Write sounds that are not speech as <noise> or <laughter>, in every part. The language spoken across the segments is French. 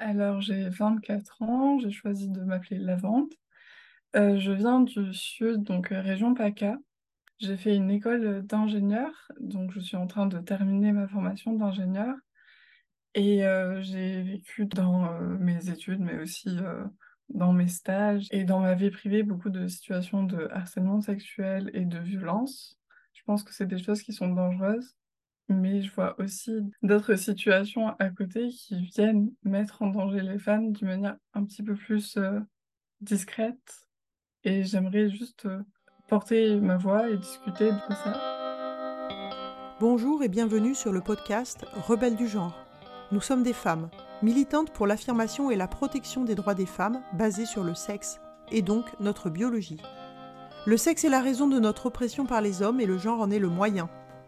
Alors, j'ai 24 ans, j'ai choisi de m'appeler Lavande. Euh, je viens du sud, donc euh, région PACA. J'ai fait une école d'ingénieur, donc je suis en train de terminer ma formation d'ingénieur. Et euh, j'ai vécu dans mes études, mais aussi dans mes stages et dans ma vie privée, beaucoup de situations de harcèlement sexuel et de violence. Je pense que c'est des choses qui sont dangereuses mais je vois aussi d'autres situations à côté qui viennent mettre en danger les femmes d'une manière un petit peu plus euh, discrète. Et j'aimerais juste euh, porter ma voix et discuter de ça. Bonjour et bienvenue sur le podcast Rebelles du genre. Nous sommes des femmes, militantes pour l'affirmation et la protection des droits des femmes basés sur le sexe, et donc notre biologie. Le sexe est la raison de notre oppression par les hommes et le genre en est le moyen.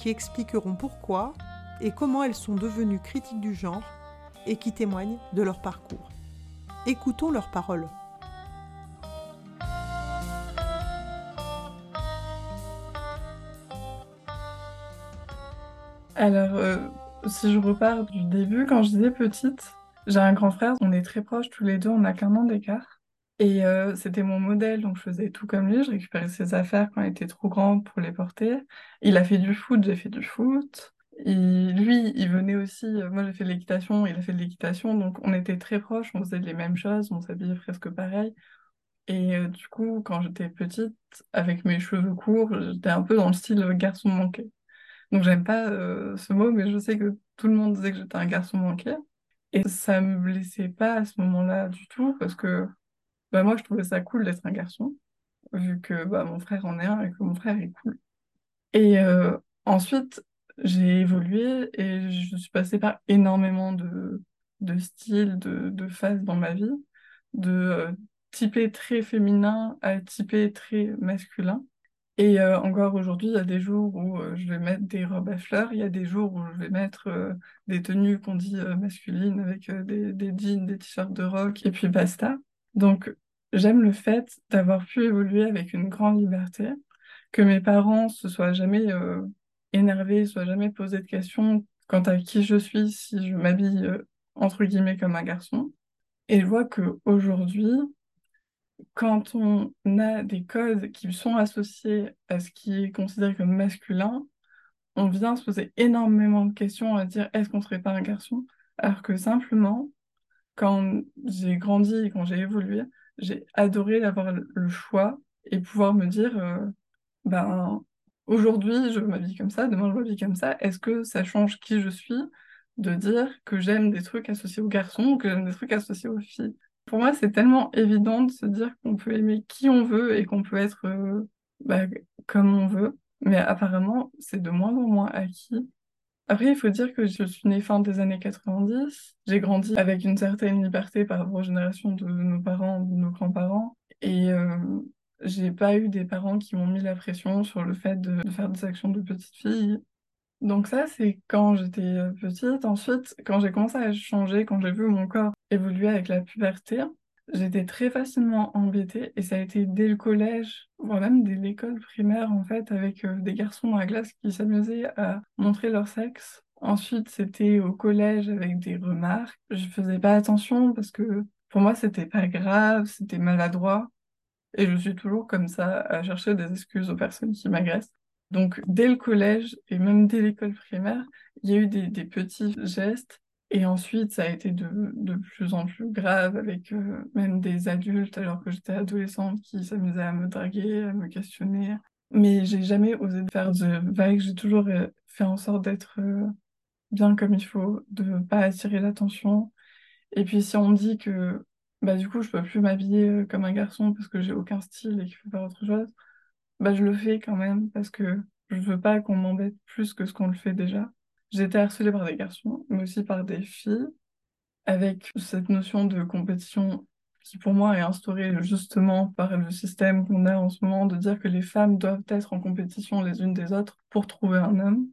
qui expliqueront pourquoi et comment elles sont devenues critiques du genre et qui témoignent de leur parcours. Écoutons leurs paroles. Alors, euh, si je repars du début, quand je disais petite, j'ai un grand frère, on est très proches tous les deux, on n'a qu'un an d'écart. Et euh, c'était mon modèle, donc je faisais tout comme lui. Je récupérais ses affaires quand il était trop grand pour les porter. Il a fait du foot, j'ai fait du foot. Et lui, il venait aussi. Euh, moi, j'ai fait de l'équitation, il a fait de l'équitation, donc on était très proches, on faisait les mêmes choses, on s'habillait presque pareil. Et euh, du coup, quand j'étais petite, avec mes cheveux courts, j'étais un peu dans le style garçon manqué. Donc j'aime pas ce mot, mais je sais que tout le monde disait que j'étais un garçon manqué. Et ça me blessait pas à ce moment-là du tout, parce que bah, moi, je trouvais ça cool d'être un garçon, vu que bah, mon frère en est un et que mon frère est cool. Et euh, ensuite, j'ai évolué et je suis passée par énormément de, de styles, de, de phases dans ma vie, de euh, typé très féminin à typé très masculin. Et euh, encore aujourd'hui, il y a des jours où je vais mettre des robes à fleurs, il y a des jours où je vais mettre des tenues qu'on dit masculines avec des, des jeans, des t-shirts de rock, et puis basta. Donc, j'aime le fait d'avoir pu évoluer avec une grande liberté, que mes parents se soient jamais euh, énervés, soient jamais posé de questions quant à qui je suis si je m'habille euh, entre guillemets comme un garçon. Et je vois qu'aujourd'hui, quand on a des codes qui sont associés à ce qui est considéré comme masculin, on vient se poser énormément de questions à dire est-ce qu'on serait pas un garçon? Alors que simplement, quand j'ai grandi et quand j'ai évolué, j'ai adoré d'avoir le choix et pouvoir me dire, euh, ben, aujourd'hui, je m'habille comme ça, demain, je m'habille comme ça. Est-ce que ça change qui je suis de dire que j'aime des trucs associés aux garçons ou que j'aime des trucs associés aux filles? Pour moi, c'est tellement évident de se dire qu'on peut aimer qui on veut et qu'on peut être euh, bah, comme on veut. Mais apparemment, c'est de moins en moins acquis. Après, il faut dire que je suis née fin des années 90. J'ai grandi avec une certaine liberté par rapport aux générations de nos parents, de nos grands-parents. Et euh, j'ai pas eu des parents qui m'ont mis la pression sur le fait de, de faire des actions de petite fille. Donc ça, c'est quand j'étais euh, petite. Ensuite, quand j'ai commencé à changer, quand j'ai vu mon corps évoluer avec la puberté, J'étais très facilement embêtée et ça a été dès le collège, voire même dès l'école primaire en fait, avec euh, des garçons dans la classe qui s'amusaient à montrer leur sexe. Ensuite, c'était au collège avec des remarques. Je faisais pas attention parce que pour moi, c'était pas grave, c'était maladroit. Et je suis toujours comme ça à chercher des excuses aux personnes qui m'agressent. Donc, dès le collège et même dès l'école primaire, il y a eu des, des petits gestes et ensuite, ça a été de, de plus en plus grave avec euh, même des adultes, alors que j'étais adolescente, qui s'amusaient à me draguer, à me questionner. Mais j'ai jamais osé faire de vagues, j'ai toujours euh, fait en sorte d'être euh, bien comme il faut, de pas attirer l'attention. Et puis si on me dit que bah du coup je peux plus m'habiller comme un garçon parce que j'ai aucun style et qu'il faut faire autre chose, bah je le fais quand même parce que je veux pas qu'on m'embête plus que ce qu'on le fait déjà. J'ai été harcelée par des garçons, mais aussi par des filles, avec cette notion de compétition qui pour moi est instaurée justement par le système qu'on a en ce moment de dire que les femmes doivent être en compétition les unes des autres pour trouver un homme.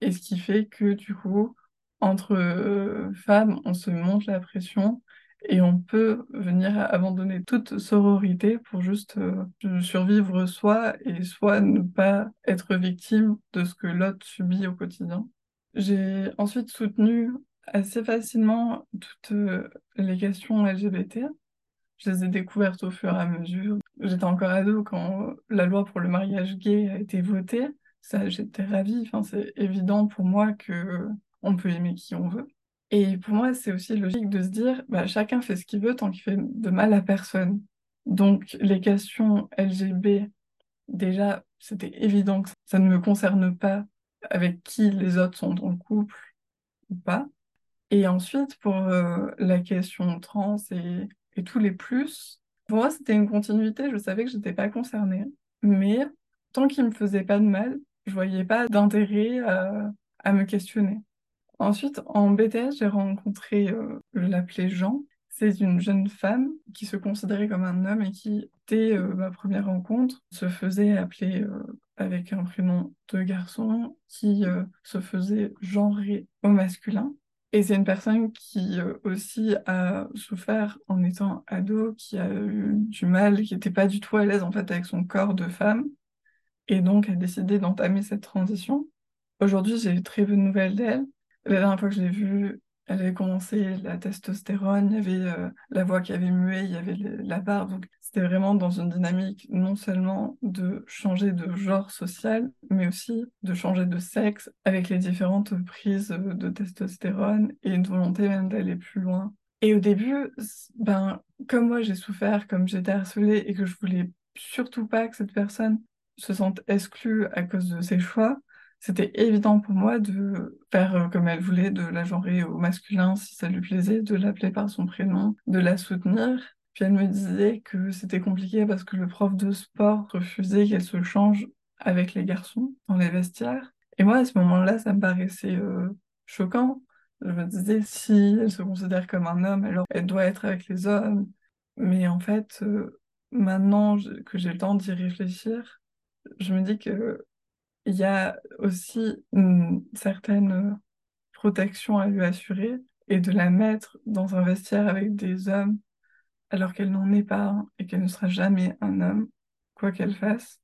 Et ce qui fait que du coup, entre euh, femmes, on se monte la pression et on peut venir abandonner toute sororité pour juste euh, survivre soi et soit ne pas être victime de ce que l'autre subit au quotidien. J'ai ensuite soutenu assez facilement toutes euh, les questions LGBT. Je les ai découvertes au fur et à mesure. J'étais encore ado quand la loi pour le mariage gay a été votée. Ça, j'étais ravie. Enfin, c'est évident pour moi que on peut aimer qui on veut. Et pour moi, c'est aussi logique de se dire, bah, chacun fait ce qu'il veut tant qu'il fait de mal à personne. Donc, les questions LGB, déjà, c'était évident que ça ne me concerne pas avec qui les autres sont en couple ou pas. Et ensuite, pour euh, la question trans et, tous les plus, pour moi, c'était une continuité. Je savais que je n'étais pas concernée. Mais tant qu'il ne me faisait pas de mal, je voyais pas d'intérêt à, à me questionner. Ensuite, en BTS, j'ai rencontré, euh, je l'appelais Jean. C'est une jeune femme qui se considérait comme un homme et qui, dès euh, ma première rencontre, se faisait appeler euh, avec un prénom de garçon, qui se faisait genrer au masculin. Et c'est une personne qui aussi a souffert en étant ado, qui a eu du mal, qui n'était pas du tout à l'aise en fait avec son corps de femme, et donc a décidé d'entamer cette transition. Aujourd'hui, j'ai très peu de nouvelles d'elle. La dernière fois que je l'ai vue, elle avait commencé la testostérone, il y avait euh, la voix qui avait mué, il y avait la barbe. Donc, c'était vraiment dans une dynamique non seulement de changer de genre social, mais aussi de changer de sexe avec les différentes prises de testostérone et une volonté même d'aller plus loin. Et au début, ben, comme moi j'ai souffert, comme j'étais harcelée et que je voulais surtout pas que cette personne se sente exclue à cause de ses choix, c'était évident pour moi de faire euh, comme elle voulait, de la genrer au masculin si ça lui plaisait, de l'appeler par son prénom, de la soutenir. Puis elle me disait que c'était compliqué parce que le prof de sport refusait qu'elle se change avec les garçons dans les vestiaires. Et moi, à ce moment-là, ça me paraissait euh, choquant. Je me disais, si elle se considère comme un homme, alors elle doit être avec les hommes. Mais en fait, euh, maintenant que j'ai le temps d'y réfléchir, je me dis que il y a aussi une certaine protection à lui assurer et de la mettre dans un vestiaire avec des hommes alors qu'elle n'en est pas et qu'elle ne sera jamais un homme, quoi qu'elle fasse.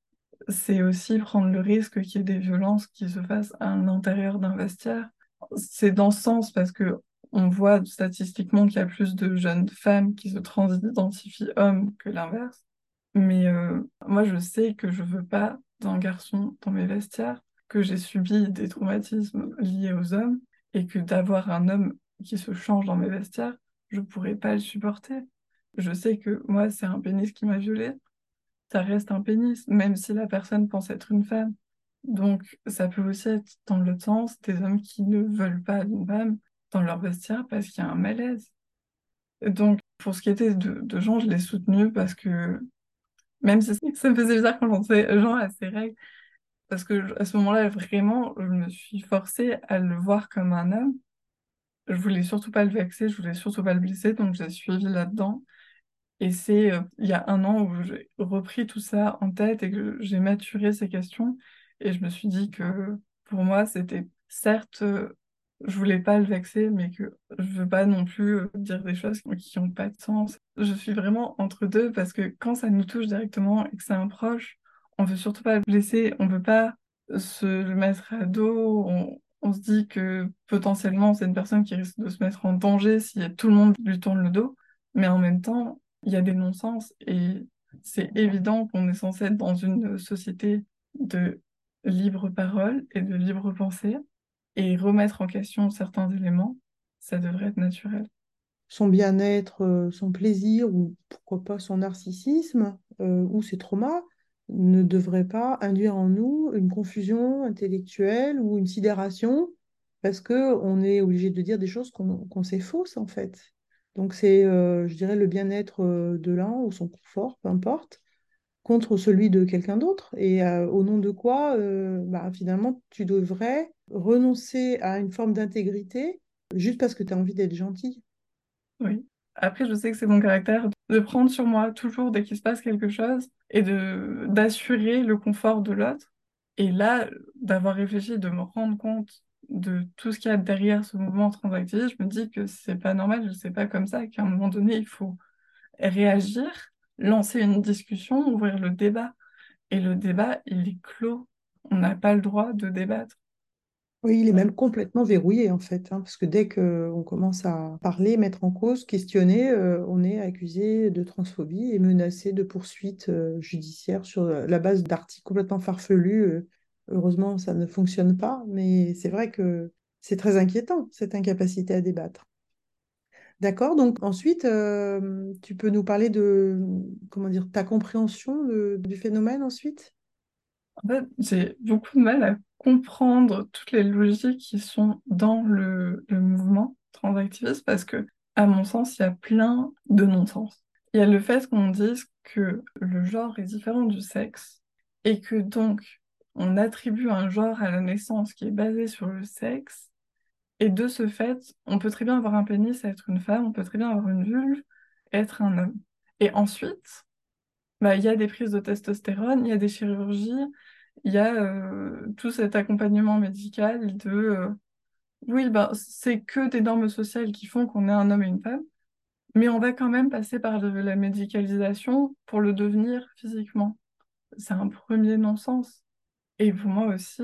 C'est aussi prendre le risque qu'il y ait des violences qui se fassent à l'intérieur d'un vestiaire. C'est dans ce sens parce que on voit statistiquement qu'il y a plus de jeunes femmes qui se transidentifient hommes que l'inverse. Mais euh, moi, je sais que je veux pas d'un garçon dans mes vestiaires, que j'ai subi des traumatismes liés aux hommes et que d'avoir un homme qui se change dans mes vestiaires, je pourrais pas le supporter. Je sais que moi, c'est un pénis qui m'a violée. Ça reste un pénis, même si la personne pense être une femme. Donc, ça peut aussi être dans l'autre sens des hommes qui ne veulent pas d'une femme dans leur vestiaire parce qu'il y a un malaise. Donc, pour ce qui était de, de Jean, je l'ai soutenu parce que même si <laughs> ça me faisait bizarre quand j'entendais Jean à ses règles. Parce que à ce moment-là, vraiment, je me suis forcée à le voir comme un homme. Je voulais surtout pas le vexer, je voulais surtout pas le blesser, donc j'ai suivi là-dedans. Et c'est euh, il y a un an où j'ai repris tout ça en tête et que j'ai maturé ces questions. Et je me suis dit que pour moi, c'était certes euh, je voulais pas le vexer, mais que je veux pas non plus euh, dire des choses qui n'ont pas de sens. Je suis vraiment entre deux parce que quand ça nous touche directement et que c'est un proche, on veut surtout pas le blesser, on veut pas se le mettre à dos, on, se dit que potentiellement c'est une personne qui risque de se mettre en danger si tout le monde lui tourne le dos, mais en même temps, il y a des non-sens et c'est évident qu'on est censé être dans une société de libre parole et de libre pensée et remettre en question certains éléments, ça devrait être naturel. Son bien-être, euh, son plaisir, ou pourquoi pas son narcissisme, euh, ou ses traumas, ne devrait pas induire en nous une confusion intellectuelle ou une sidération, parce qu'on est obligé de dire des choses qu'on sait fausses, en fait. Donc c'est, euh, je dirais, le bien-être de l'un ou son confort, peu importe, contre celui de quelqu'un d'autre et au nom de quoi bah, finalement tu devrais renoncer à une forme d'intégrité juste parce que tu as envie d'être gentil. Oui. Après, je sais que c'est mon caractère de prendre sur moi toujours dès qu'il se passe quelque chose et d'assurer le confort de l'autre. Et là, d'avoir réfléchi, de me rendre compte de tout ce qu'il y a derrière ce mouvement transactiviste, je me dis que c'est pas normal, je sais pas comme ça, qu'à un moment donné, il faut réagir, lancer une discussion, ouvrir le débat. Et le débat, il est clos. On n'a pas le droit de débattre. Oui, il est même complètement verrouillé en fait, hein, parce que dès qu'on commence à parler, mettre en cause, questionner, euh, on est accusé de transphobie et menacé de poursuites euh, judiciaires sur la base d'articles complètement farfelus. euh. heureusement, ça ne fonctionne pas, mais c'est vrai que c'est très inquiétant, cette incapacité à débattre. D'accord, donc ensuite, euh, tu peux nous parler de, comment dire, ta compréhension de- du phénomène ensuite? En fait, j'ai beaucoup de mal à comprendre toutes les logiques qui sont dans le, mouvement transactiviste parce que, à mon sens, il y a plein de non-sens. Il y a le fait qu'on dise que le genre est différent du sexe et que donc on attribue un genre à la naissance qui est basé sur le sexe et de ce fait, on peut très bien avoir un pénis et être une femme, on peut très bien avoir une vulve et être un homme. Et ensuite, bah, il y a des prises de testostérone, il y a des chirurgies, il y a euh, tout cet accompagnement médical de euh, oui, bah, c'est que des normes sociales qui font qu'on est un homme et une femme, mais on va quand même passer par la médicalisation pour le devenir physiquement. C'est un premier non-sens. Et pour moi aussi,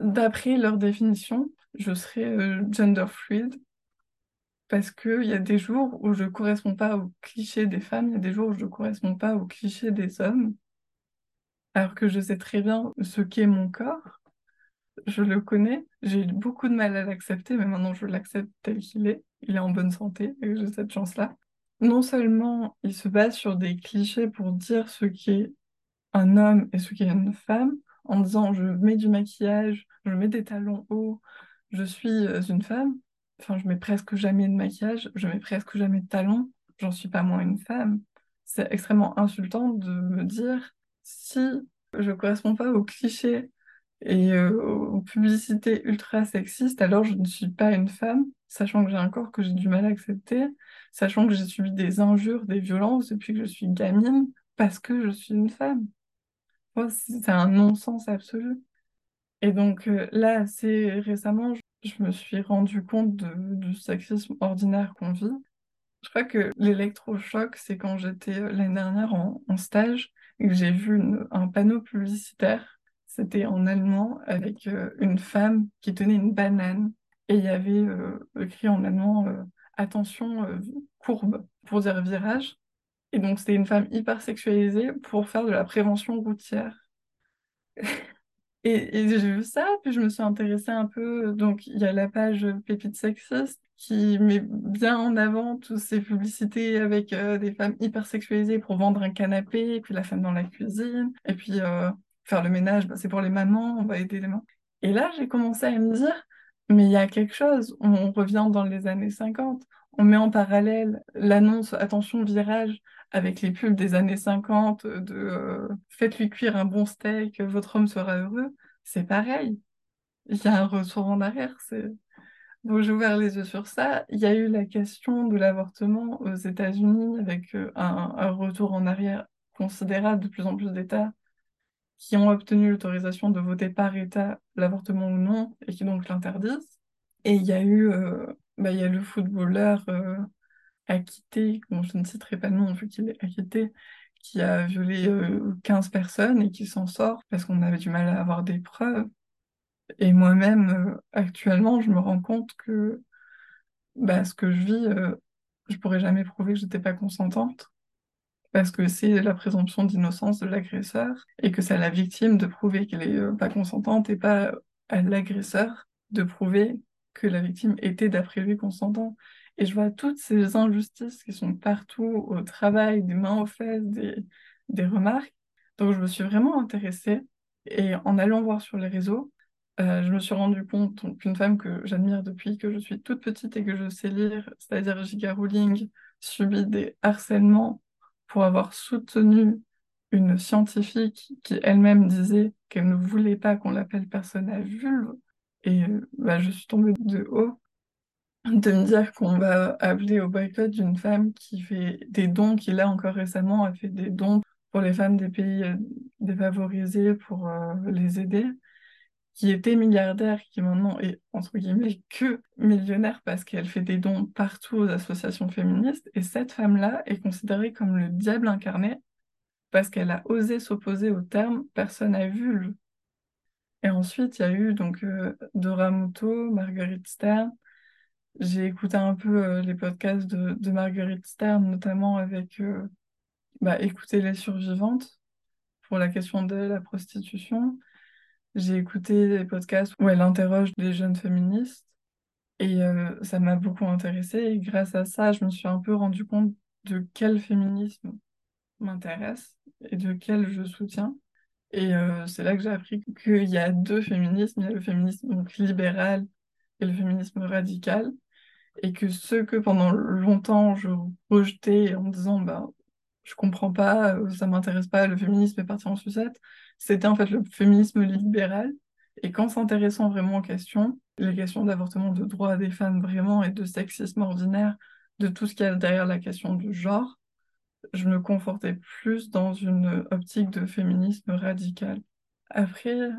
d'après leur définition, je serais euh, gender fluid parce qu'il y a des jours où je corresponds pas au cliché des femmes, il y a des jours où je corresponds pas au cliché des hommes. Alors que je sais très bien ce qu'est mon corps, je le connais, j'ai eu beaucoup de mal à l'accepter, mais maintenant je l'accepte tel qu'il est, il est en bonne santé et j'ai cette chance-là. Non seulement il se base sur des clichés pour dire ce qu'est un homme et ce qu'est une femme, en disant je mets du maquillage, je mets des talons hauts, je suis euh, une femme, enfin je mets presque jamais de maquillage, je mets presque jamais de talons, j'en suis pas moins une femme. C'est extrêmement insultant de me dire si je corresponds pas aux clichés et euh, aux publicités ultra sexistes, alors je ne suis pas une femme, sachant que j'ai un corps que j'ai du mal à accepter, sachant que j'ai subi des injures, des violences depuis que je suis gamine, parce que je suis une femme. C'est un non-sens absolu. Et donc euh, là, assez récemment, je, me suis rendu compte de- du sexisme ordinaire qu'on vit. Je crois que l'électrochoc, c'est quand j'étais euh, l'année dernière en stage j'ai vu un panneau publicitaire. C'était en allemand avec euh, une femme qui tenait une banane et il y avait euh, écrit en allemand euh, Attention, courbe, pour dire virage. Et donc c'était une femme hyper sexualisée pour faire de la prévention routière. <laughs> Et, j'ai vu ça, puis je me suis intéressée un peu. Donc, il y a la page Pépites sexistes qui met bien en avant toutes ces publicités avec euh, des femmes hyper sexualisées pour vendre un canapé, puis la femme dans la cuisine, et puis euh, faire le ménage, bah, c'est pour les mamans, on va aider les mamans. Et là, j'ai commencé à me dire, mais il y a quelque chose, on revient dans les années 50, on met en parallèle l'annonce Attention virage avec les pubs des années 50 de euh, faites-lui cuire un bon steak, votre homme sera heureux, c'est pareil. Il y a un retour en arrière. Donc j'ai ouvert les yeux sur ça. Il y a eu la question de l'avortement aux États-Unis avec euh, un, retour en arrière considérable de plus en plus d'États qui ont obtenu l'autorisation de voter par État l'avortement ou non et qui donc l'interdisent. Et il y a eu euh, bah, il y a le footballeur euh, acquitté, bon, je ne citerai pas le nom vu qu'il est acquitté, qui a violé euh, 15 personnes et qui s'en sort parce qu'on avait du mal à avoir des preuves. Et moi-même, euh, actuellement, je me rends compte que bah, ce que je vis, euh, je pourrais jamais prouver que j'étais pas consentante parce que c'est la présomption d'innocence de l'agresseur et que c'est à la victime de prouver qu'elle est euh, pas consentante et pas à l'agresseur de prouver que la victime était d'après lui consentante. Et je vois toutes ces injustices qui sont partout au travail, des mains aux fesses, des, des remarques. Donc je me suis vraiment intéressée et en allant voir sur les réseaux, euh, je me suis rendu compte qu'une femme que j'admire depuis que je suis toute petite et que je sais lire, c'est-à-dire J.K. Rowling, subit des harcèlements pour avoir soutenu une scientifique qui elle-même disait qu'elle ne voulait pas qu'on l'appelle personne à vulve. Et euh, bah, je suis tombée de haut. De me dire qu'on va appeler au boycott d'une femme qui fait des dons, qui là encore récemment a fait des dons pour les femmes des pays euh, défavorisés pour euh, les aider, qui était milliardaire, qui maintenant est entre guillemets que millionnaire parce qu'elle fait des dons partout aux associations féministes. Et cette femme-là est considérée comme le diable incarné parce qu'elle a osé s'opposer au terme personne n'a vu. Et ensuite, il y a eu donc euh, Dora Muto, Marguerite Stern. J'ai écouté un peu euh, les podcasts de, Marguerite Stern, notamment avec euh, bah, Écouter les survivantes pour la question de la prostitution. J'ai écouté des podcasts où elle interroge des jeunes féministes et euh, ça m'a beaucoup intéressée. Et grâce à ça, je me suis un peu rendu compte de quel féminisme m'intéresse et de quel je soutiens. Et c'est là que j'ai appris qu'il y a deux féminismes. Il y a le féminisme donc, libéral et le féminisme radical. Et que ce que pendant longtemps je rejetais en disant bah, je comprends pas, euh, ça m'intéresse pas, le féminisme est parti en sucette, c'était en fait le féminisme libéral. Et qu'en s'intéressant vraiment aux questions, les questions d'avortement, de droits des femmes vraiment et de sexisme ordinaire, de tout ce qu'il y a derrière la question du genre, je me confortais plus dans une optique de féminisme radical. Après,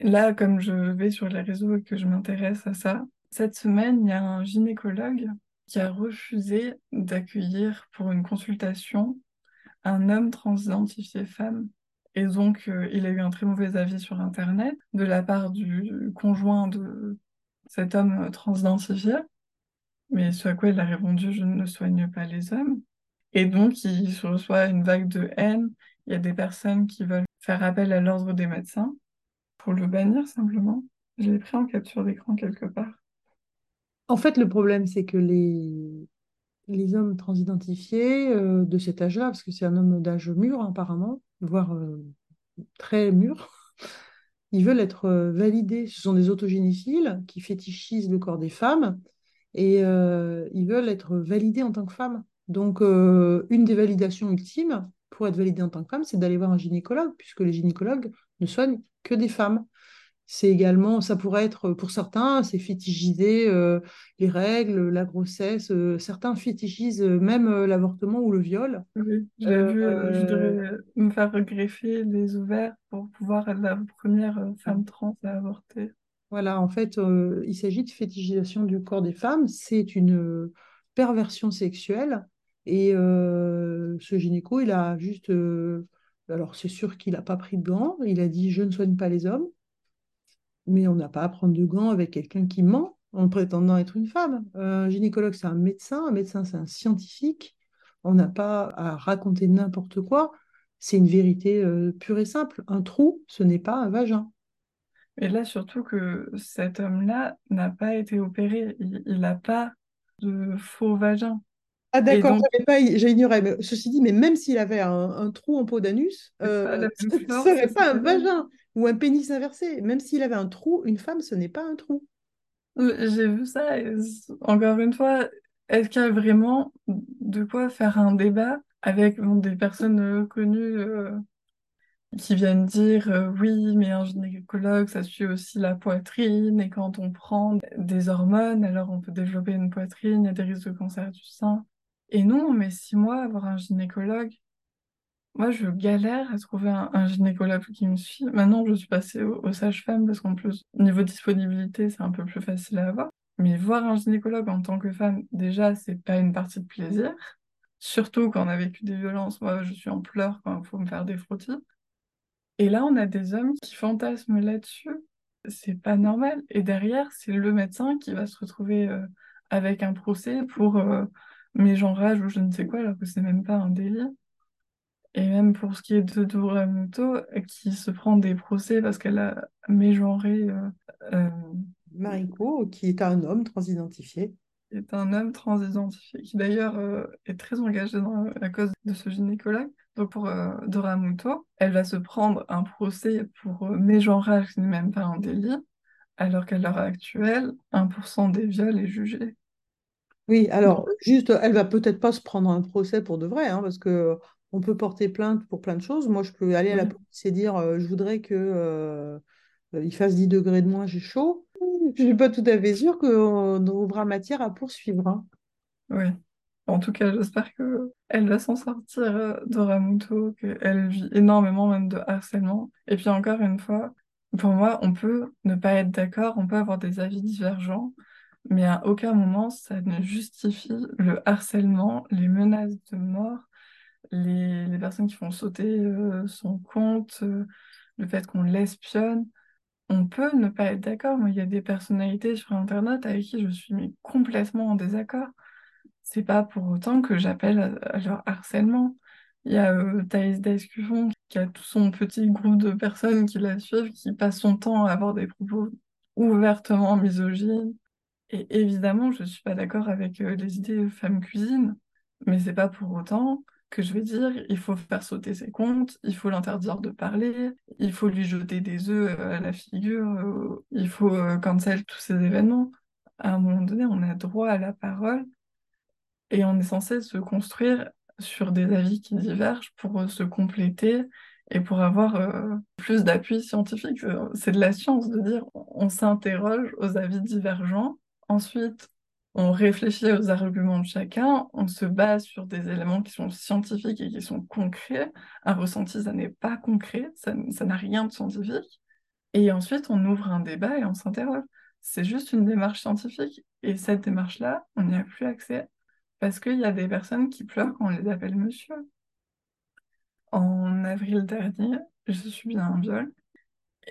là, comme je vais sur les réseaux et que je m'intéresse à ça, cette semaine, il y a un gynécologue qui a refusé d'accueillir pour une consultation un homme transidentifié femme. Et donc, euh, il a eu un très mauvais avis sur Internet de la part du conjoint de cet homme transidentifié. Mais ce à quoi il a répondu, je ne soigne pas les hommes. Et donc, il se reçoit une vague de haine. Il y a des personnes qui veulent faire appel à l'ordre des médecins pour le bannir simplement. Je l'ai pris en capture d'écran quelque part. En fait, le problème, c'est que les, hommes transidentifiés euh, de cet âge-là, parce que c'est un homme d'âge mûr apparemment, voire euh, très mûr, <laughs> ils veulent être euh, validés. Ce sont des autogénéphiles qui fétichisent le corps des femmes et ils veulent être validés en tant que femmes. Donc, une des validations ultimes pour être validé en tant que femme, c'est d'aller voir un gynécologue, puisque les gynécologues ne soignent que des femmes c'est également, ça pourrait être pour certains, c'est fétichiser euh, les règles, la grossesse. Euh, certains fétichisent même euh, l'avortement ou le viol. Oui, j'ai vu, je devrais me faire greffer les ovaires pour pouvoir être la première femme trans à avorter. Voilà, en fait, il s'agit de fétichisation du corps des femmes. C'est une perversion sexuelle. Et ce gynéco, il a juste. alors, c'est sûr qu'il n'a pas pris de gants. Il a dit Je ne soigne pas les hommes mais on n'a pas à prendre de gants avec quelqu'un qui ment en prétendant être une femme. Un gynécologue, c'est un médecin, un médecin, c'est un scientifique. On n'a pas à raconter n'importe quoi. C'est une vérité euh, pure et simple. Un trou, ce n'est pas un vagin. Et là, surtout que cet homme-là n'a pas été opéré. Il n'a pas de faux vagin. Ah d'accord, j'ai ignoré. Mais, ceci dit, mais même s'il avait un, trou en peau d'anus, euh, ce <laughs> serait pas un vagin ou un pénis inversé. Même s'il avait un trou, une femme, ce n'est pas un trou. J'ai vu ça. encore une fois, est-ce qu'il y a vraiment de quoi faire un débat avec des personnes euh, connues euh, qui viennent dire euh, oui, mais un gynécologue, ça suit aussi la poitrine, et quand on prend des hormones, alors on peut développer une poitrine, il y a des risques de cancer du sein. Et non, mais six mois, avoir un gynécologue, moi, je galère à trouver un, gynécologue qui me suit. Maintenant, je suis passée au, sage-femme parce qu'en plus, niveau disponibilité, c'est un peu plus facile à avoir. Mais voir un gynécologue en tant que femme, déjà, c'est pas une partie de plaisir. Surtout quand on a vécu des violences. Moi, je suis en pleurs quand il faut me faire des frottis. Et là, on a des hommes qui fantasment là-dessus. C'est pas normal. Et derrière, c'est le médecin qui va se retrouver euh, avec un procès pour euh, mégenrage ou je ne sais quoi, alors que c'est même pas un délit. Et même pour ce qui est de Dora Muto, qui se prend des procès parce qu'elle a mégenré. Euh, euh, Mariko, qui est un homme transidentifié. Qui est un homme transidentifié, qui d'ailleurs euh, est très engagé dans la cause de ce gynécologue. Donc pour Dora Muto, elle va se prendre un procès pour mégenrage, qui n'est même pas un délit, alors qu'à l'heure actuelle, 1% des viols est jugé. Oui, alors juste, elle va peut-être pas se prendre un procès pour de vrai, hein, parce que on peut porter plainte pour plein de choses. Moi, je peux aller à la police et dire euh, je voudrais que euh, il fasse 10 degrés de moins, j'ai chaud, je suis pas tout à fait sûre qu'on aura matière à poursuivre. hein. Oui. En tout cas, j'espère que elle va s'en sortir, euh, Dora Muto, qu'elle vit énormément même de harcèlement. Et puis encore une fois, pour moi, on peut ne pas être d'accord, on peut avoir des avis divergents, mais à aucun moment ça ne justifie le harcèlement, les menaces de mort, les, personnes qui font sauter euh, son compte, euh, le fait qu'on l'espionne. On peut ne pas être d'accord. Moi, il y a des personnalités sur Internet avec qui je suis mais, complètement en désaccord. C'est pas pour autant que j'appelle à, leur harcèlement. Il y a euh, Thaïs Descuffon qui a tout son petit groupe de personnes qui la suivent, qui passent son temps à avoir des propos ouvertement misogynes. Et évidemment, je suis pas d'accord avec euh, les idées femme cuisine, mais c'est pas pour autant que je vais dire il faut faire sauter ses comptes, il faut l'interdire de parler, il faut lui jeter des œufs euh, à la figure, euh, il faut euh, cancel tous ces événements. À un moment donné, on a droit à la parole et on est censé se construire sur des avis qui divergent pour euh, se compléter et pour avoir euh, plus d'appui scientifique. Euh, C'est de la science de dire on s'interroge aux avis divergents. Ensuite, on réfléchit aux arguments de chacun, on se base sur des éléments qui sont scientifiques et qui sont concrets. Un ressenti, ça n'est pas concret, ça, n'a rien de scientifique. Et ensuite, on ouvre un débat et on s'interroge. C'est juste une démarche scientifique. Et cette démarche-là, on n'y a plus accès parce qu'il y a des personnes qui pleurent quand on les appelle monsieur. En avril dernier, je subi un viol.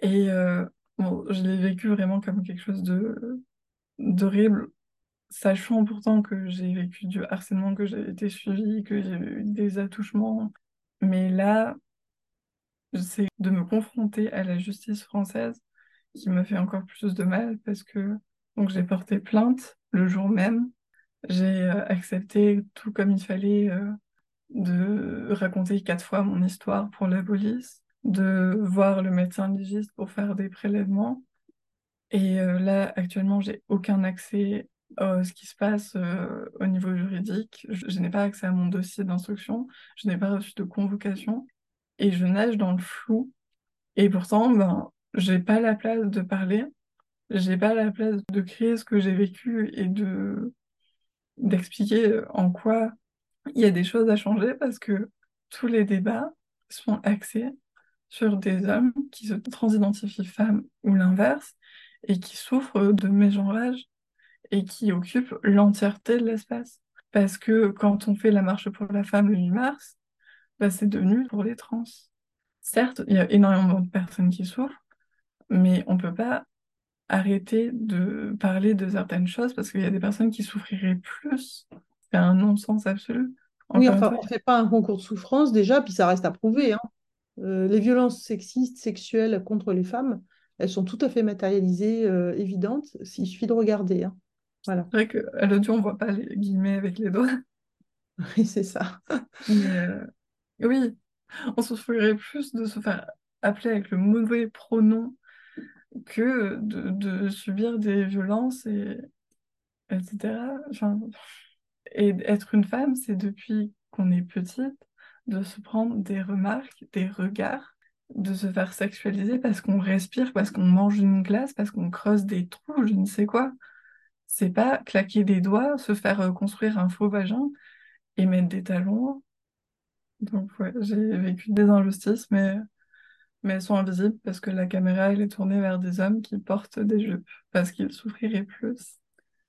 Et euh, bon, je l'ai vécu vraiment comme quelque chose de d'horrible, sachant pourtant que j'ai vécu du harcèlement, que j'ai été suivie, que j'ai eu des attouchements. Mais là, c'est de me confronter à la justice française qui me fait encore plus de mal parce que donc j'ai porté plainte le jour même. J'ai euh, accepté tout comme il fallait euh, de raconter quatre fois mon histoire pour la police, de voir le médecin légiste pour faire des prélèvements. Et euh, là, actuellement, j'ai aucun accès à ce qui se passe euh, au niveau juridique. Je, je n'ai pas accès à mon dossier d'instruction, je n'ai pas reçu de convocation et je nage dans le flou. Et pourtant, ben, j'ai pas la place de parler, j'ai pas la place de créer ce que j'ai vécu et de d'expliquer en quoi il y a des choses à changer parce que tous les débats sont axés sur des hommes qui se transidentifient femmes ou l'inverse et qui souffrent de mégenrage et qui occupent l'entièreté de l'espace. Parce que quand on fait la marche pour la femme le 8 mars, bah, c'est devenu pour les trans. Certes, il y a énormément de personnes qui souffrent, mais on ne peut pas arrêter de parler de certaines choses parce qu'il y a des personnes qui souffriraient plus. C'est un non-sens absolu. Oui, enfin, on ne fait pas un concours de souffrance déjà, puis ça reste à prouver. Hein. Euh, les violences sexistes, sexuelles contre les femmes, elles sont tout à fait matérialisées, euh, évidentes. Il suffit de regarder. Hein. Voilà. C'est vrai qu'à l'audio, on ne voit pas les guillemets avec les doigts. <laughs> Oui, c'est ça. Euh, oui, on souffrirait plus de se faire appeler avec le mauvais pronom que de, de subir des violences, et, etc. Enfin, et être une femme, c'est depuis qu'on est petite, de se prendre des remarques, des regards, de se faire sexualiser parce qu'on respire, parce qu'on mange une glace, parce qu'on creuse des trous, je ne sais quoi. C'est pas claquer des doigts, se faire euh, construire un faux vagin et mettre des talons. Donc j'ai vécu des injustices, mais, mais elles sont invisibles parce que la caméra, est tournée vers des hommes qui portent des jupes, parce qu'ils souffriraient plus.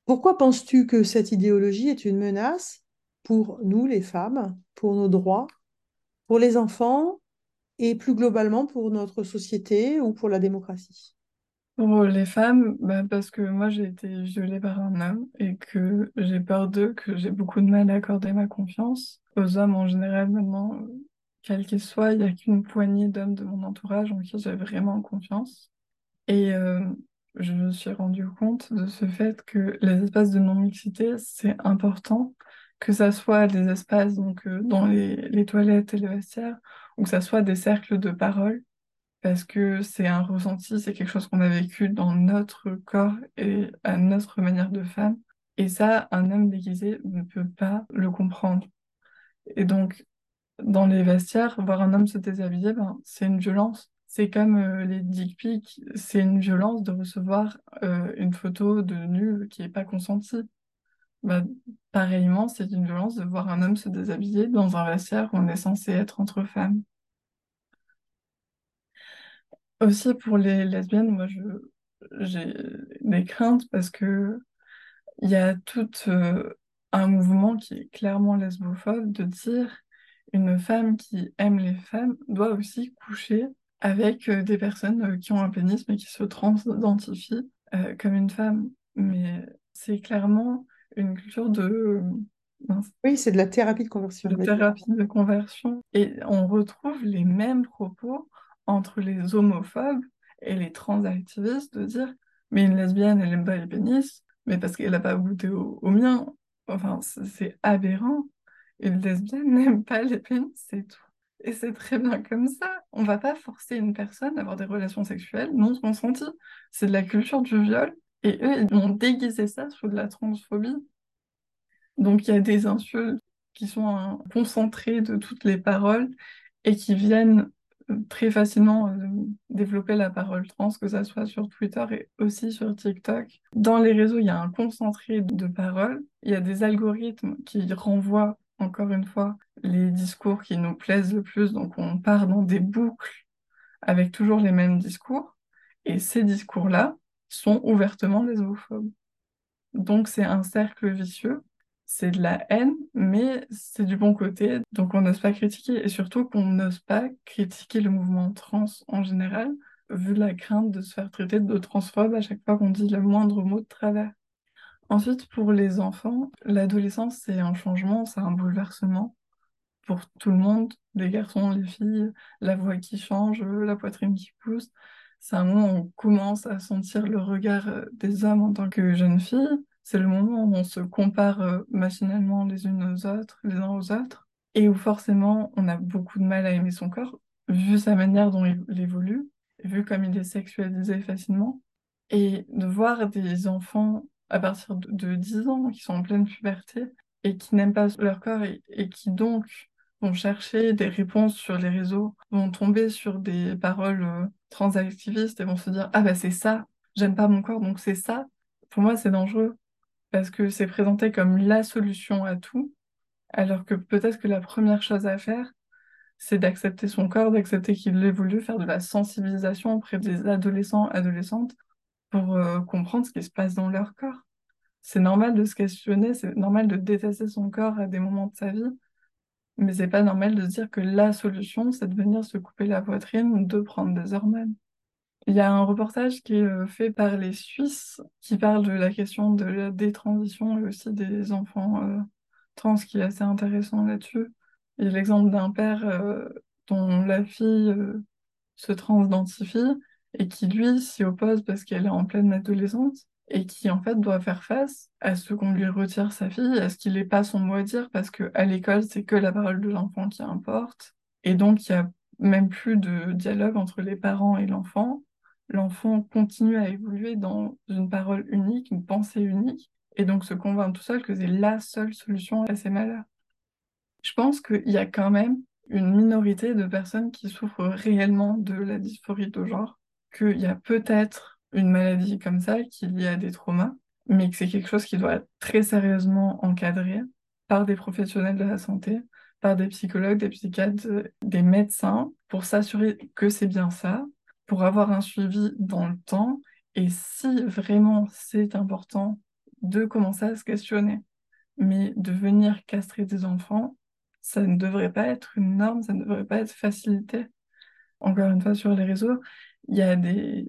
Pourquoi penses-tu que cette idéologie est une menace pour nous, les femmes, pour nos droits, pour les enfants et plus globalement pour notre société ou pour la démocratie? Pour les femmes, bah, parce que moi j'ai été violée par un homme et que j'ai peur d'eux, que j'ai beaucoup de mal à accorder ma confiance. Aux hommes en général, maintenant, quels qu'ils soient, il n'y a qu'une poignée d'hommes de mon entourage en qui j'ai vraiment confiance. Et euh, je me suis rendu compte de ce fait que les espaces de non-mixité, c'est important, que ça soit des espaces donc, euh, dans les, les toilettes et les vestiaires, ou que ça soit des cercles de parole, parce que c'est un ressenti, c'est quelque chose qu'on a vécu dans notre corps et à notre manière de femme. Et ça, un homme déguisé ne peut pas le comprendre. Et donc, dans les vestiaires, voir un homme se déshabiller, ben, c'est une violence. C'est comme euh, les dick pics, c'est une violence de recevoir euh, une photo de nu qui n'est pas consentie. Bah, pareillement, c'est une violence de voir un homme se déshabiller dans un vestiaire où on est censé être entre femmes. Aussi pour les lesbiennes, moi j'ai des craintes parce que il y a tout euh, un mouvement qui est clairement lesbophobe de dire une femme qui aime les femmes doit aussi coucher avec euh, des personnes euh, qui ont un pénis mais qui se transidentifient comme une femme. Mais c'est clairement une culture de oui, c'est de la thérapie de conversion. De thérapie de conversion. Et on retrouve les mêmes propos entre les homophobes et les transactivistes de dire mais une lesbienne, elle aime pas les pénis, mais parce qu'elle n'a pas goûté au, mien. Enfin, c'est aberrant. Une lesbienne <laughs> n'aime pas les pénis, c'est tout. Et c'est très bien comme ça. On va pas forcer une personne à avoir des relations sexuelles non consenties. C'est de la culture du viol. Et eux, ils ont déguisé ça sous de la transphobie. Donc il y a des insultes qui sont concentrées de toutes les paroles et qui viennent très facilement euh, développer la parole trans, que ça soit sur Twitter et aussi sur TikTok. Dans les réseaux, il y a un concentré de paroles, il y a des algorithmes qui renvoient, encore une fois, les discours qui nous plaisent le plus, donc on part dans des boucles avec toujours les mêmes discours, et ces discours-là sont ouvertement lesbophobes. Donc c'est un cercle vicieux c'est de la haine, mais c'est du bon côté. Donc on n'ose pas critiquer et surtout qu'on n'ose pas critiquer le mouvement trans en général, vu la crainte de se faire traiter de transphobe à chaque fois qu'on dit le moindre mot de travers. Ensuite, pour les enfants, l'adolescence, c'est un changement, c'est un bouleversement pour tout le monde, les garçons, les filles, la voix qui change, la poitrine qui pousse. C'est un moment où on commence à sentir le regard des hommes en tant que jeune fille c'est le moment où on se compare euh, machinalement les unes aux autres, les uns aux autres, et où forcément on a beaucoup de mal à aimer son corps, vu sa manière dont il évolue, vu comme il est sexualisé facilement. Et de voir des enfants à partir de, 10 ans qui sont en pleine puberté et qui n'aiment pas leur corps et, et qui donc vont chercher des réponses sur les réseaux, vont tomber sur des paroles euh, transactivistes et vont se dire Ah bah c'est ça, j'aime pas mon corps donc c'est ça. Pour moi, c'est dangereux parce que c'est présenté comme la solution à tout, alors que peut-être que la première chose à faire, c'est d'accepter son corps, d'accepter qu'il évolue, faire de la sensibilisation auprès des adolescents, adolescentes, pour euh, comprendre ce qui se passe dans leur corps. C'est normal de se questionner, c'est normal de détester son corps à des moments de sa vie, mais c'est pas normal de se dire que la solution, c'est de venir se couper la poitrine ou de prendre des hormones. Il y a un reportage qui est euh, fait par les Suisses qui parle de la question de la détransition et aussi des enfants euh, trans qui est assez intéressant là-dessus. Il y a l'exemple d'un père euh, dont la fille se transidentifie et qui lui s'y oppose parce qu'elle est en pleine adolescence et qui en fait doit faire face à ce qu'on lui retire sa fille, à ce qu'il n'ait pas son mot à dire parce qu'à l'école c'est que la parole de l'enfant qui importe. Et donc il y a même plus de dialogue entre les parents et l'enfant. L'enfant continue à évoluer dans une parole unique, une pensée unique, et donc se convainc tout seul que c'est la seule solution à ces malheurs. Je pense qu'il y a quand même une minorité de personnes qui souffrent réellement de la dysphorie de genre, qu'il y a peut-être une maladie comme ça qui est liée à des traumas, mais que c'est quelque chose qui doit être très sérieusement encadré par des professionnels de la santé, par des psychologues, des psychiatres, des médecins, pour s'assurer que c'est bien ça, pour avoir un suivi dans le temps et si vraiment c'est important de commencer à se questionner. Mais de venir castrer des enfants, ça ne devrait pas être une norme, ça ne devrait pas être facilité. Encore une fois, sur les réseaux, il y a des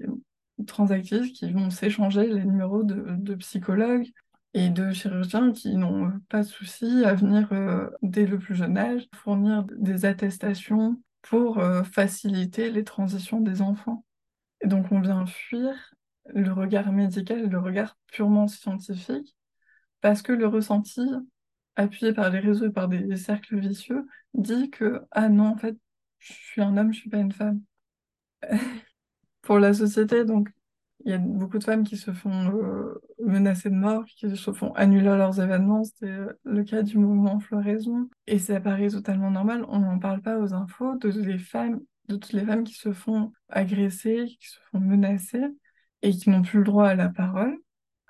transactifs qui vont s'échanger les numéros de, psychologues et de chirurgiens qui n'ont pas de souci à venir euh, dès le plus jeune âge fournir des attestations pour euh, faciliter les transitions des enfants. Et donc on vient fuir le regard médical, le regard purement scientifique, parce que le ressenti, appuyé par les réseaux et par des, cercles vicieux, dit que ah non, en fait, je suis un homme, je suis pas une femme. <laughs> pour la société, donc il y a beaucoup de femmes qui se font euh, menacer de mort, qui se font annuler leurs événements. C'était euh, le cas du mouvement Floraison. Et ça paraît totalement normal. On n'en parle pas aux infos de les femmes de toutes les femmes qui se font agresser, qui se font menacer et qui n'ont plus le droit à la parole.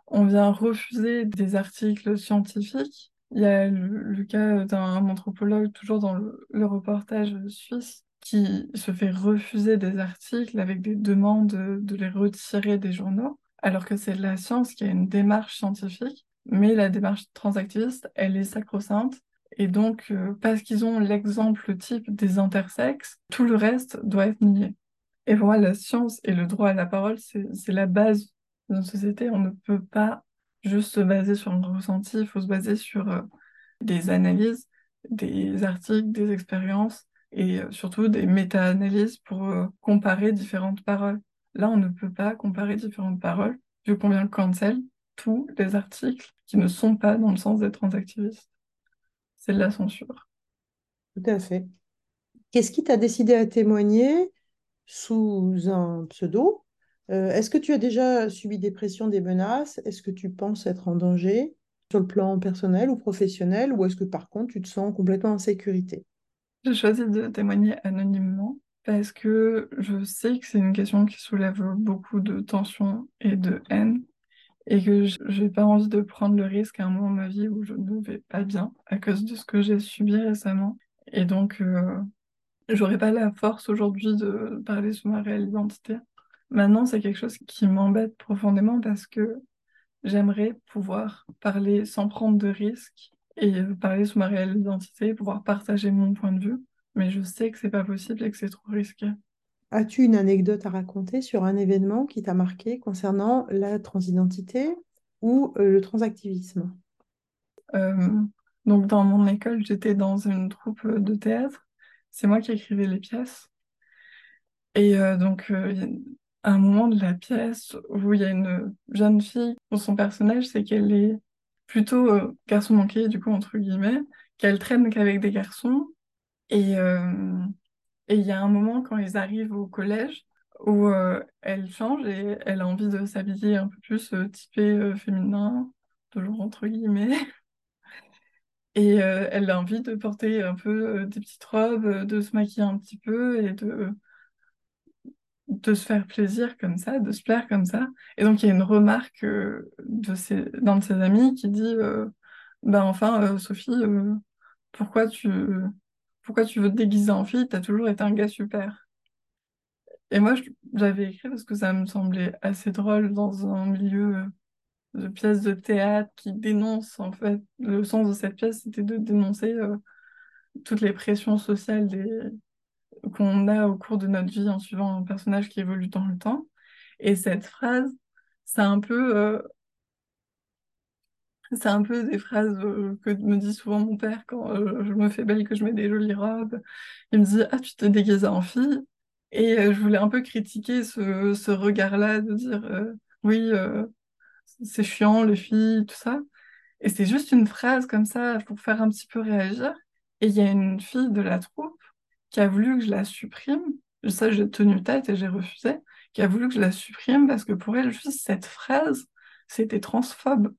On vient refuser des articles scientifiques. Il y a le, cas d'un anthropologue, toujours dans le, reportage suisse, qui se fait refuser des articles avec des demandes de, les retirer des journaux, alors que c'est la science qui a une démarche scientifique, mais la démarche transactiviste, elle est sacro-sainte. Et donc, euh, parce qu'ils ont l'exemple type des intersexes, tout le reste doit être nié. Et voilà, la science et le droit à la parole, c'est la base de notre société. On ne peut pas juste se baser sur un ressenti, il faut se baser sur euh, des analyses, des articles, des expériences et euh, surtout des méta-analyses pour euh, comparer différentes paroles. Là, on ne peut pas comparer différentes paroles, vu qu'on vient cancel tous les articles qui ne sont pas dans le sens des transactivistes. C'est de la censure. Tout à fait. Qu'est-ce qui t'a décidé à témoigner sous un pseudo? Euh, Est-ce que tu as déjà subi des pressions, des menaces? Est-ce que tu penses être en danger sur le plan personnel ou professionnel? Ou est-ce que par contre tu te sens complètement en sécurité? J'ai choisi de témoigner anonymement parce que je sais que c'est une question qui soulève beaucoup de tensions et de haine et que j'ai pas envie de prendre le risque à un moment de ma vie où je ne vais pas bien à cause de ce que j'ai subi récemment. Et donc, euh, j'aurais pas la force aujourd'hui de parler sous ma réelle identité. Maintenant, c'est quelque chose qui m'embête profondément parce que j'aimerais pouvoir parler sans prendre de risques et parler sous ma réelle identité, pouvoir partager mon point de vue. Mais je sais que c'est pas possible et que c'est trop risqué. As-tu une anecdote à raconter sur un événement qui t'a marqué concernant la transidentité ou euh, le transactivisme? Euh, Donc, dans mon école, j'étais dans une troupe de théâtre. C'est moi qui écrivais les pièces. Et euh, donc, à un moment de la pièce où il y a une jeune fille, où son personnage, c'est qu'elle est plutôt euh, garçon manqué, du coup, entre guillemets, qu'elle traîne qu'avec des garçons. Et euh, et il y a un moment quand ils arrivent au collège où euh, elle change et elle a envie de s'habiller un peu plus typé féminin, toujours entre guillemets. <laughs> Et elle a envie de porter un peu des petites robes, de se maquiller un petit peu et de de se faire plaisir comme ça, de se plaire comme ça. Et donc, il y a une remarque euh, de d'un de ses amis qui dit euh, Ben enfin, euh, Sophie, pourquoi, tu, pourquoi tu veux te déguiser en fille? T'as toujours été un gars super. Et moi, j'avais écrit parce que ça me semblait assez drôle dans un milieu de pièce de théâtre qui dénonce, en fait, le sens de cette pièce, c'était de dénoncer toutes les pressions sociales des, qu'on a au cours de notre vie en suivant un personnage qui évolue dans le temps. Et cette phrase, c'est un peu, euh, c'est un peu des phrases euh, que me dit souvent mon père quand euh, je me fais belle, que je mets des jolies robes. Il me dit Ah, tu te déguises en fille. Et je voulais un peu critiquer ce, ce regard-là de dire Oui, c'est chiant, les filles, tout ça. Et c'est juste une phrase comme ça pour faire un petit peu réagir. Et il y a une fille de la troupe qui a voulu que je la supprime. Ça, j'ai tenu tête et j'ai refusé. Qui a voulu que je la supprime parce que pour elle, juste cette phrase, c'était transphobe.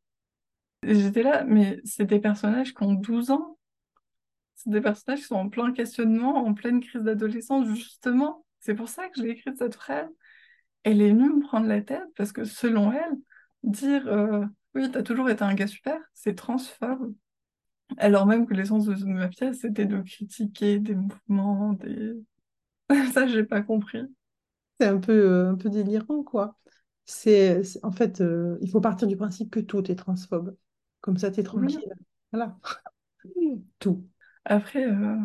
J'étais là, mais c'est des personnages qui ont 12 ans. C'est des personnages qui sont en plein questionnement, en pleine crise d'adolescence, justement. C'est pour ça que j'ai écrit cette phrase. Elle est venue me prendre la tête parce que selon elle, dire euh, oui, t'as toujours été un gars super, c'est transphobe. Alors même que l'essence de ma pièce, c'était de critiquer des mouvements, des... <laughs> Ça, j'ai pas compris. C'est un peu, euh, un peu délirant, quoi. C'est, en fait, euh, il faut partir du principe que tout est transphobe. Comme ça, t'es tranquille. Voilà. <laughs> tout. Après, euh,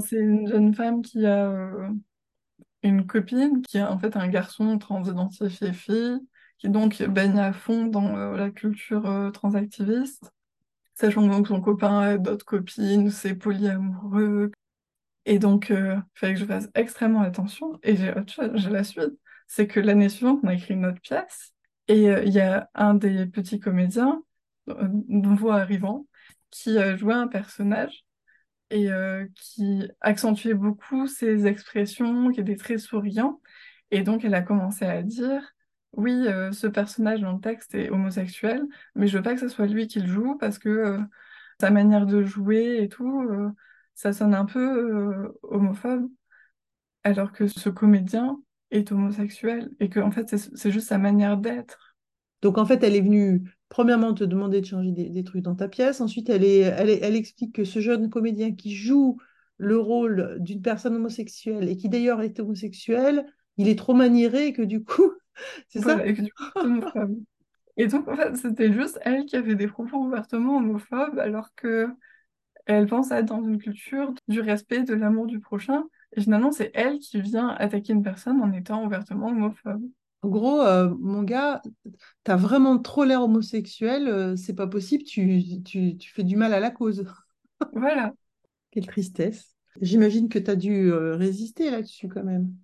c'est une jeune femme qui a une copine qui a en fait un garçon transidentifié fille, qui donc baigne à fond dans la culture transactiviste sachant que son copain a d'autres copines, c'est polyamoureux. Et donc, il euh, fallait que je fasse extrêmement attention. Et j'ai autre chose, j'ai la suite. C'est que l'année suivante, on a écrit une autre pièce. Et euh, il y a un des petits comédiens, euh, nouveau arrivant, qui jouait un personnage et qui accentuait beaucoup ses expressions, qui était très souriant. Et donc, elle a commencé à dire oui, euh, ce personnage dans le texte est homosexuel, mais je veux pas que ce soit lui qui le joue parce que euh, sa manière de jouer et tout, euh, ça sonne un peu homophobe. alors que ce comédien est homosexuel et que en fait c'est juste sa manière d'être. Donc en fait, elle est venue premièrement te demander de changer des, trucs dans ta pièce. Ensuite, elle, elle, explique que ce jeune comédien qui joue le rôle d'une personne homosexuelle et qui d'ailleurs est homosexuel, il est trop maniéré que du coup, c'est ça et, <laughs> et donc en fait, c'était juste elle qui avait des propos ouvertement homophobes alors que elle pense être dans une culture du respect, de l'amour du prochain. Et finalement, c'est elle qui vient attaquer une personne en étant ouvertement homophobe. En gros, euh, mon gars, t'as vraiment trop l'air homosexuel, euh, c'est pas possible, tu, tu, tu, fais du mal à la cause. Voilà. <laughs> Quelle tristesse. J'imagine que tu as dû euh, résister là-dessus quand même.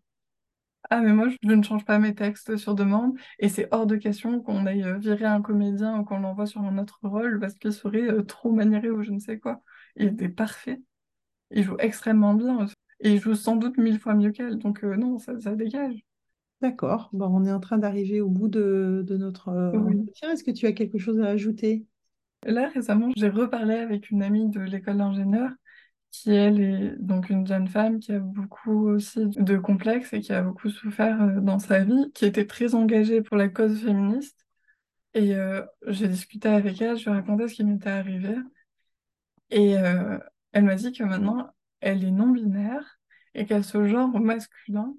Ah, mais moi, je ne change pas mes textes sur demande et c'est hors de question qu'on aille virer un comédien ou qu'on l'envoie sur un autre rôle parce qu'il serait trop maniéré ou je ne sais quoi. Il était parfait. Il joue extrêmement bien et il joue sans doute mille fois mieux qu'elle. Donc, non, ça, ça dégage. D'accord. Bon, on est en train d'arriver au bout de, notre entretien. Est-ce que tu as quelque chose à ajouter? Là, récemment, j'ai reparlé avec une amie de l'école d'ingénieur qui, elle, est donc une jeune femme qui a beaucoup aussi de complexes et qui a beaucoup souffert euh, dans sa vie, qui était très engagée pour la cause féministe. Et euh, j'ai discuté avec elle, je lui ai raconté ce qui m'était arrivé. Et euh, elle m'a dit que maintenant, elle est non-binaire et qu'elle se genre masculin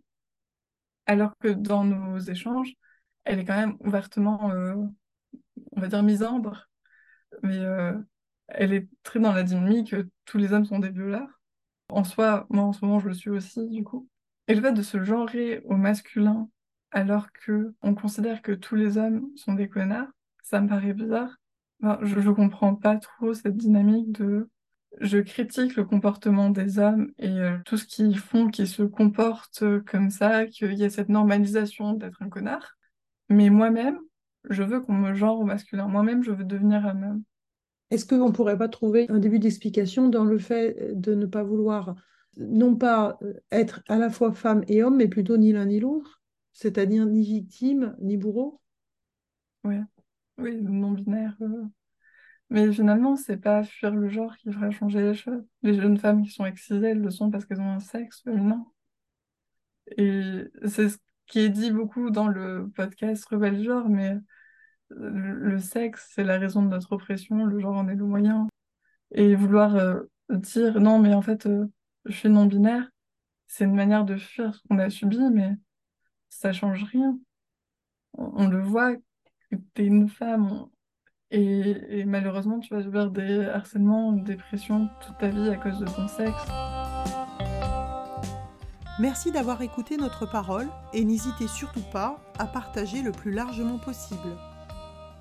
alors que dans nos échanges, elle est quand même ouvertement, on va dire, misandre, mais elle est très dans la dynamique que tous les hommes sont des violeurs. En soi, moi en ce moment, je le suis aussi, du coup. Et le fait de se genrer au masculin alors que on considère que tous les hommes sont des connards, ça me paraît bizarre. je, je comprends pas trop cette dynamique de je critique le comportement des hommes et euh, tout ce qu'ils font, qu'ils se comportent comme ça, qu'il y a cette normalisation d'être un connard. Mais moi-même, je veux qu'on me genre au masculin. Moi-même, je veux devenir un homme. Est-ce qu'on ne pourrait pas trouver un début d'explication dans le fait de ne pas vouloir, non pas euh, être à la fois femme et homme, mais plutôt ni l'un ni l'autre, c'est-à-dire ni victime, ni bourreau? Oui, oui, non-binaire. Euh, mais finalement, c'est pas fuir le genre qui fera changer les choses. Les jeunes femmes qui sont excisées, elles le sont parce qu'elles ont un sexe féminin. Et c'est ce qui est dit beaucoup dans le podcast Rebelle Genre, mais le sexe, c'est la raison de notre oppression, le genre en est le moyen. Et vouloir euh, dire non, mais en fait, euh, je suis non-binaire, c'est une manière de fuir ce qu'on a subi, mais ça change rien. On, le voit, t'es une femme, et, malheureusement, tu vas subir des harcèlements, une dépression toute ta vie à cause de ton sexe. Merci d'avoir écouté notre parole et n'hésitez surtout pas à partager le plus largement possible.